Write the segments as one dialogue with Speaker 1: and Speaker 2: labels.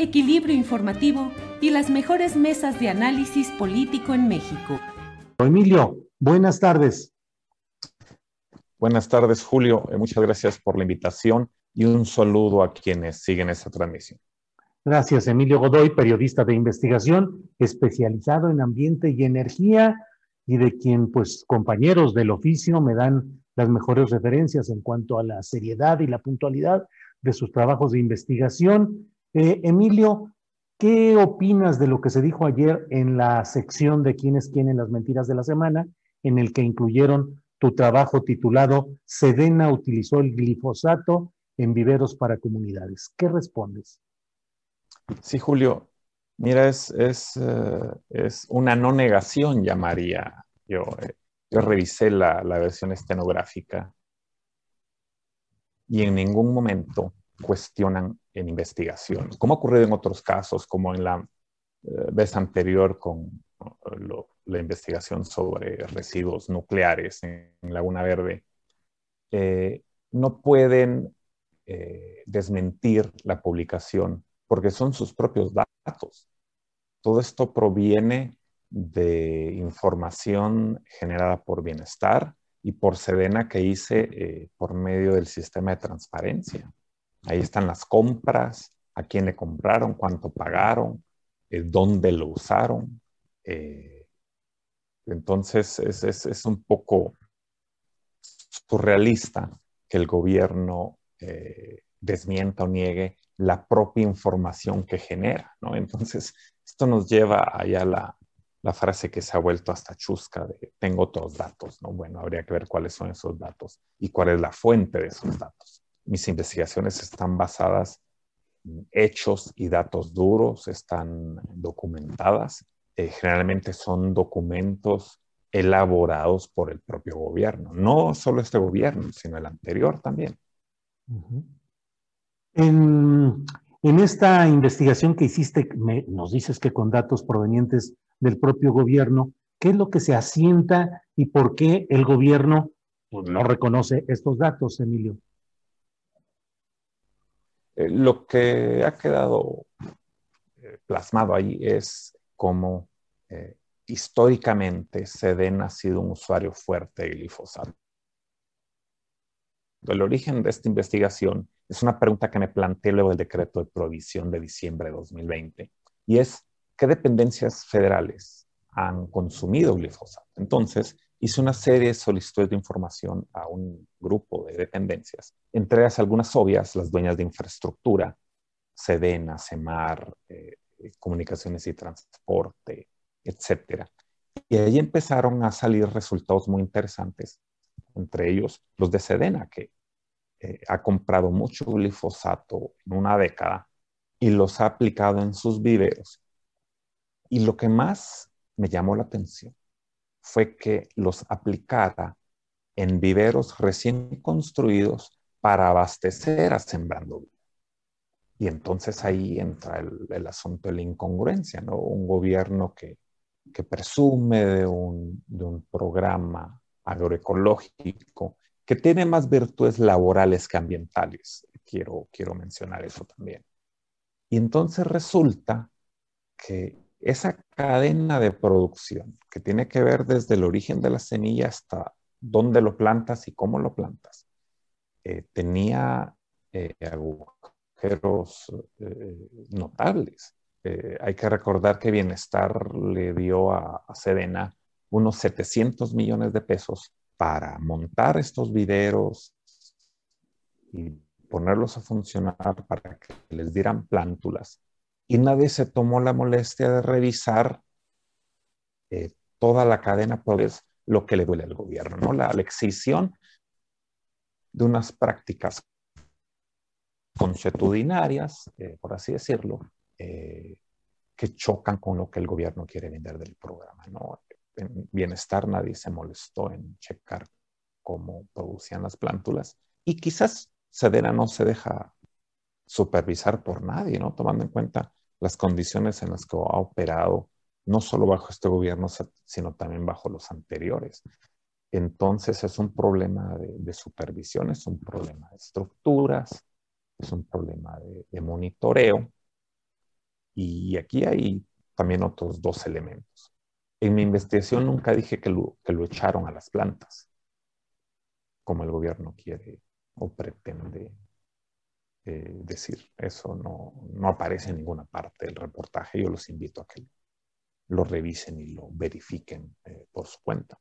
Speaker 1: equilibrio informativo y las mejores mesas de análisis político en México.
Speaker 2: Emilio, buenas tardes.
Speaker 3: Buenas tardes, Julio. Eh, muchas gracias por la invitación y un saludo a quienes siguen esta transmisión.
Speaker 2: Gracias, Emilio Godoy, periodista de investigación, especializado en ambiente y energía y de quien, pues, compañeros del oficio me dan las mejores referencias en cuanto a la seriedad y la puntualidad de sus trabajos de investigación. Eh, Emilio, ¿qué opinas de lo que se dijo ayer en la sección de quiénes quieren las mentiras de la semana, en el que incluyeron tu trabajo titulado Sedena utilizó el glifosato en viveros para comunidades? ¿Qué respondes?
Speaker 3: Sí, Julio. Mira, es, es, eh, es una no negación, llamaría yo. Yo revisé la, versión estenográfica y en ningún momento cuestionan en investigación, como ha ocurrido en otros casos, como en la eh, vez anterior con la investigación sobre residuos nucleares en, Laguna Verde, eh, no pueden eh, desmentir la publicación porque son sus propios datos. Todo esto proviene de información generada por Bienestar y por Sedena que hice eh, por medio del sistema de transparencia. Ahí están las compras, a quién le compraron, cuánto pagaron, eh, dónde lo usaron. Eh, entonces es, un poco surrealista que el gobierno desmienta o niegue la propia información que genera. Entonces, esto nos lleva allá la, la frase que se ha vuelto hasta chusca de tengo otros datos, ¿no? Bueno, habría que ver cuáles son esos datos y cuál es la fuente de esos datos. Mis investigaciones están basadas en hechos y datos duros, están documentadas. Eh, generalmente son documentos elaborados por el propio gobierno, no solo este gobierno, sino el anterior también.
Speaker 2: en, esta investigación que hiciste, nos dices que con datos provenientes del propio gobierno, qué es lo que se asienta y por qué el gobierno pues, no reconoce estos datos, Emilio.
Speaker 3: Eh, lo que ha quedado eh, plasmado ahí es cómo eh, históricamente Seden ha sido un usuario fuerte de glifosato. El origen de esta investigación es una pregunta que me planteé luego del decreto de prohibición de diciembre de 2020 y es qué dependencias federales han consumido glifosato. Entonces, hice una serie de solicitudes de información a un grupo de dependencias, entre ellas algunas obvias, las dueñas de infraestructura, Sedena, Semar, eh, Comunicaciones y Transporte, etc. Y ahí empezaron a salir resultados muy interesantes, entre ellos los de Sedena, que eh, ha comprado mucho glifosato en una década y los ha aplicado en sus viveros y lo que más me llamó la atención fue que los aplicara en viveros recién construidos para abastecer a Sembrando Vida. Y entonces ahí entra el, asunto de la incongruencia, ¿no? Un gobierno que, presume de un, de un programa agroecológico que tiene más virtudes laborales que ambientales. Quiero, quiero mencionar eso también. Y entonces resulta que esa cadena de producción que tiene que ver desde el origen de la semilla hasta dónde lo plantas y cómo lo plantas, eh, tenía eh, agujeros eh, notables. hay que recordar que Bienestar le dio a, a Sedena unos 700 millones de pesos para montar estos videos y ponerlos a funcionar para que les dieran plántulas. Y nadie se tomó la molestia de revisar toda la cadena, pues lo que le duele al gobierno, ¿no? La, la excisión de unas prácticas consuetudinarias, eh, por así decirlo, eh, que chocan con lo que el gobierno quiere vender del programa. ¿no? En bienestar nadie se molestó en checar cómo producían las plántulas y quizás Sedena no se deja supervisar por nadie, ¿no? tomando en cuenta las condiciones en las que ha operado, no solo bajo este gobierno, sino también bajo los anteriores. Entonces es un problema de, supervisión, es un problema de estructuras, es un problema de, monitoreo. Y aquí hay también otros dos elementos. En mi investigación nunca dije que lo, echaron a las plantas, como el gobierno quiere o pretende eh, decir. Eso no, aparece en ninguna parte del reportaje. Yo los invito a que lo revisen y lo verifiquen eh, por su cuenta.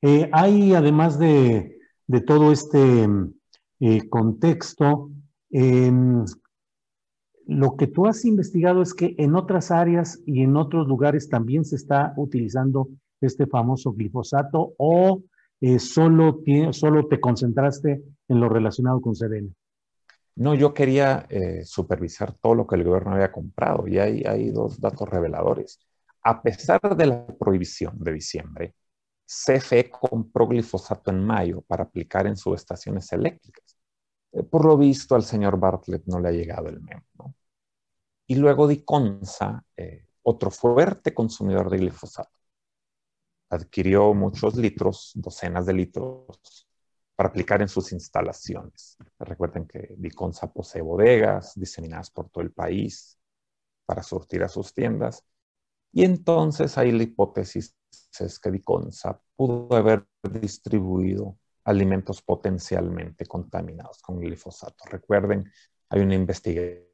Speaker 2: Eh, hay, además de, todo este contexto, em, lo que tú has investigado es que en otras áreas y en otros lugares también se está utilizando este famoso glifosato o eh, solo, solo te concentraste en lo relacionado con Sedena.
Speaker 3: No, yo quería supervisar todo lo que el gobierno había comprado y hay dos datos reveladores. A pesar de la prohibición de diciembre, CFE compró glifosato en mayo para aplicar en subestaciones eléctricas. Eh, por lo visto, al señor Bartlett no le ha llegado el memo. Y luego Diconsa, eh, otro fuerte consumidor de glifosato, adquirió muchos litros, docenas de litros, para aplicar en sus instalaciones. Recuerden que Diconsa posee bodegas diseminadas por todo el país para surtir a sus tiendas. Y entonces hay la hipótesis es que Diconsa pudo haber distribuido alimentos potencialmente contaminados con glifosato. Recuerden, hay una investigación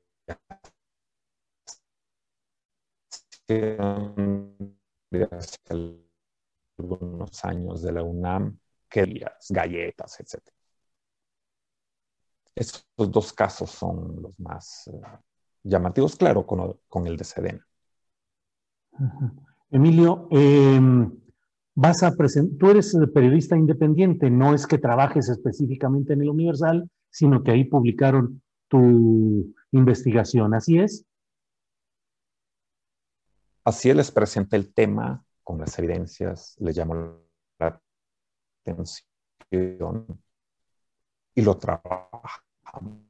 Speaker 3: algunos años de la UNAM que galletas, etc. Estos dos casos son los más eh, llamativos, claro, con, el de Sedena.
Speaker 2: Emilio, em, vas a tú eres periodista independiente, no es que trabajes específicamente en el Universal, sino que ahí publicaron tu investigación, ¿así es?
Speaker 3: Así es, les presenté el tema con las evidencias, le llamó la atención y lo trabajamos,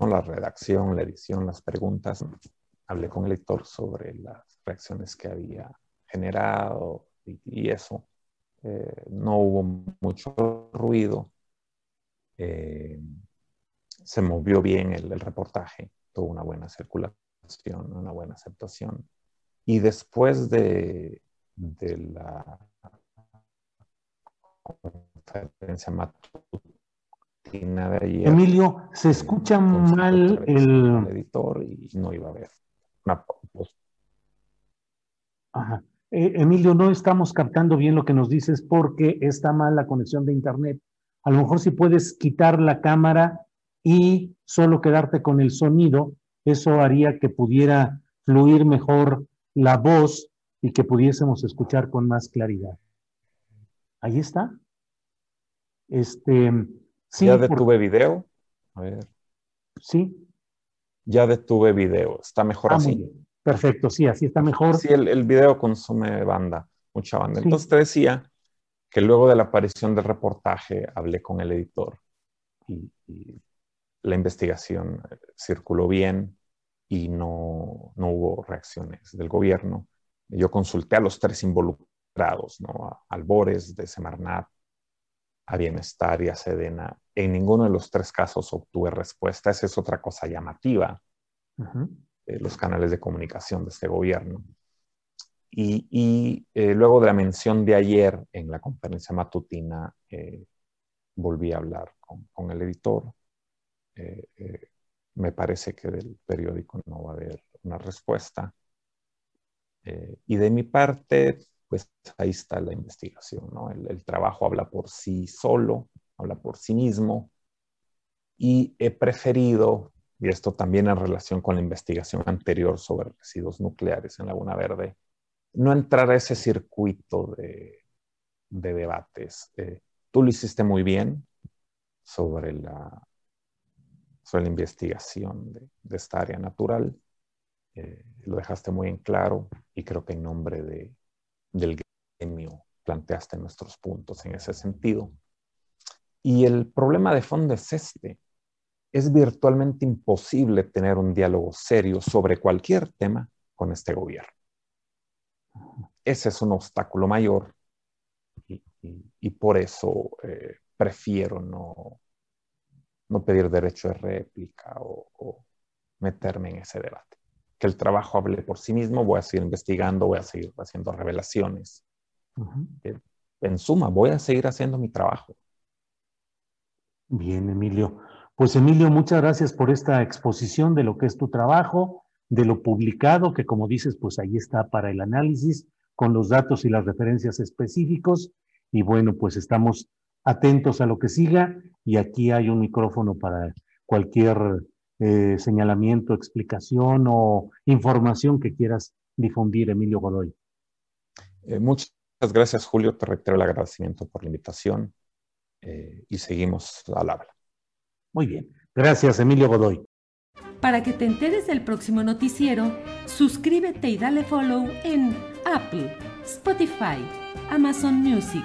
Speaker 3: la redacción, la edición, las preguntas. Hablé con el lector sobre las reacciones que había generado y, eso. Eh, no hubo mucho ruido. Eh, se movió bien el, reportaje, tuvo una buena circulación, una buena aceptación. Y después de, de la conferencia matutina de ayer.
Speaker 2: Emilio, se escucha mal el...
Speaker 3: editor y no iba a haber una
Speaker 2: eh, Emilio, no estamos captando bien lo que nos dices porque está mal la conexión de internet. A lo mejor si puedes quitar la cámara y solo quedarte con el sonido, eso haría que pudiera fluir mejor la voz y que pudiésemos escuchar con más claridad. Ahí está. Este,
Speaker 3: sí, ya detuve video. A ver.
Speaker 2: Sí.
Speaker 3: Ya detuve video. Está mejor ah, así.
Speaker 2: Perfecto, sí, así está mejor.
Speaker 3: Sí, el, video consume banda, mucha banda. Entonces te decía que luego de la aparición del reportaje hablé con el editor y, la investigación eh, circuló bien y no, no, hubo reacciones del gobierno. Yo consulté a los tres involucrados ¿no? Albores de Semarnat, a Bienestar y a Sedena. En ninguno de los tres casos obtuve respuesta. Esa es otra cosa llamativa de los canales de comunicación de este gobierno. Y, eh, luego de la mención de ayer en la conferencia matutina, eh, volví a hablar con, el editor. Eh, me parece que del periódico no va a haber una respuesta. y de mi parte, pues ahí está la investigación, ¿no? El, trabajo habla por sí solo, habla por sí mismo. Y he preferido, y esto también en relación con la investigación anterior sobre residuos nucleares en Laguna Verde, no entrar a ese circuito de, debates. Eh, tú lo hiciste muy bien sobre la, sobre la investigación de, esta área natural. Eh, lo dejaste muy en claro y creo que en nombre de, del gremio planteaste nuestros puntos en ese sentido. Y el problema de fondo es este. Es virtualmente imposible tener un diálogo serio sobre cualquier tema con este gobierno. Ese es un obstáculo mayor y, por eso eh, prefiero no, no pedir derecho de réplica o, meterme en ese debate. Que el trabajo hable por sí mismo, voy a seguir investigando, voy a seguir haciendo revelaciones. En suma, voy a seguir haciendo mi trabajo.
Speaker 2: Bien, Emilio. Pues Emilio, muchas gracias por esta exposición de lo que es tu trabajo de lo publicado, que como dices, pues ahí está para el análisis, con los datos y las referencias específicos. Y bueno, pues estamos atentos a lo que siga y aquí hay un micrófono para cualquier eh, señalamiento, explicación o información que quieras difundir, Emilio Godoy.
Speaker 3: Eh, muchas gracias, Julio. Te reitero el agradecimiento por la invitación eh, y seguimos al habla.
Speaker 2: Muy bien. Gracias, Emilio Godoy.
Speaker 1: Para que te enteres del próximo noticiero, suscríbete y dale follow en Apple, Spotify, Amazon Music,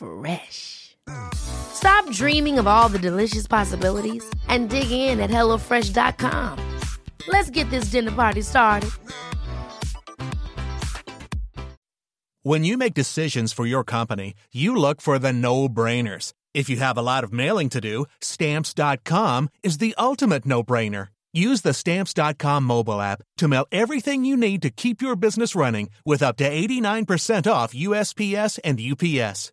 Speaker 4: Fresh. Stop dreaming of all the delicious possibilities and dig in at HelloFresh.com. Let's get this dinner party started.
Speaker 5: When you make decisions for your company, you look for the no brainers. If you have a lot of mailing to do, Stamps.com is the ultimate no brainer. Use the Stamps.com mobile app to mail everything you need to keep your business running with up to 89% off USPS and UPS.